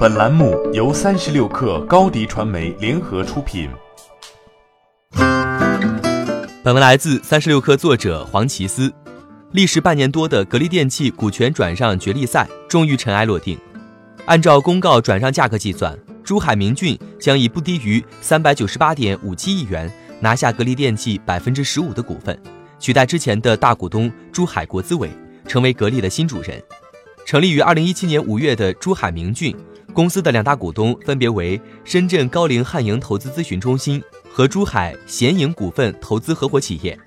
本栏目由三十六氪高低传媒联合出品。本文来自三十六氪作者黄奇思。历时半年多的格力电器股权转让角力赛终于尘埃落定。按照公告转让价格计算，珠海明骏将以不低于三百九十八点五七亿元拿下格力电器百分之十五的股份，取代之前的大股东珠海国资委，成为格力的新主人。成立于二零一七年五月的珠海明骏。公司的两大股东分别为深圳高瓴汉盈投资咨询中心和珠海贤盈股份投资合伙企业，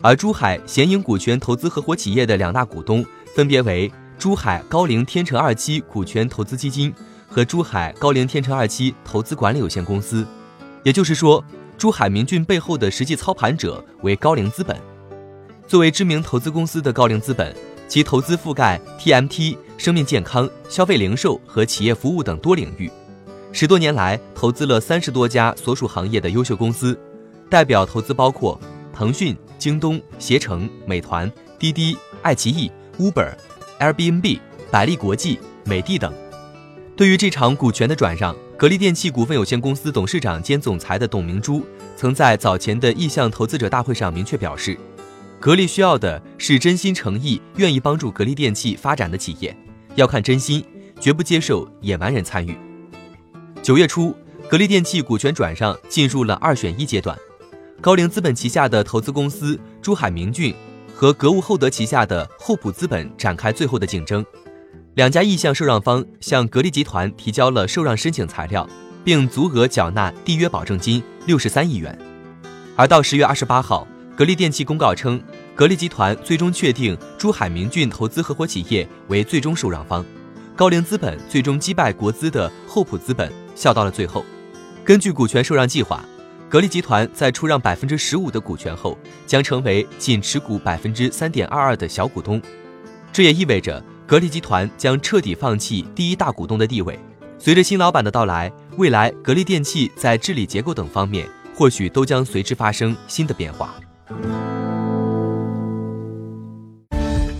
而珠海贤盈股权投资合伙企业的两大股东分别为珠海高瓴天成二期股权投资基金和珠海高瓴天成二期投资管理有限公司。也就是说，珠海明骏背后的实际操盘者为高瓴资本。作为知名投资公司的高瓴资本。其投资覆盖 TMT、生命健康、消费零售和企业服务等多领域，十多年来投资了三十多家所属行业的优秀公司，代表投资包括腾讯、京东、携程、美团、滴滴、爱奇艺、Uber、Airbnb、百利国际、美的等。对于这场股权的转让，格力电器股份有限公司董事长兼总裁的董明珠曾在早前的意向投资者大会上明确表示。格力需要的是真心诚意、愿意帮助格力电器发展的企业，要看真心，绝不接受野蛮人参与。九月初，格力电器股权转让进入了二选一阶段，高瓴资本旗下的投资公司珠海明骏和格物厚德旗下的厚普资本展开最后的竞争。两家意向受让方向格力集团提交了受让申请材料，并足额缴纳缔约保证金六十三亿元。而到十月二十八号。格力电器公告称，格力集团最终确定珠海明骏投资合伙企业为最终受让方，高瓴资本最终击败国资的厚普资本，笑到了最后。根据股权受让计划，格力集团在出让百分之十五的股权后，将成为仅持股百分之三点二二的小股东。这也意味着格力集团将彻底放弃第一大股东的地位。随着新老板的到来，未来格力电器在治理结构等方面，或许都将随之发生新的变化。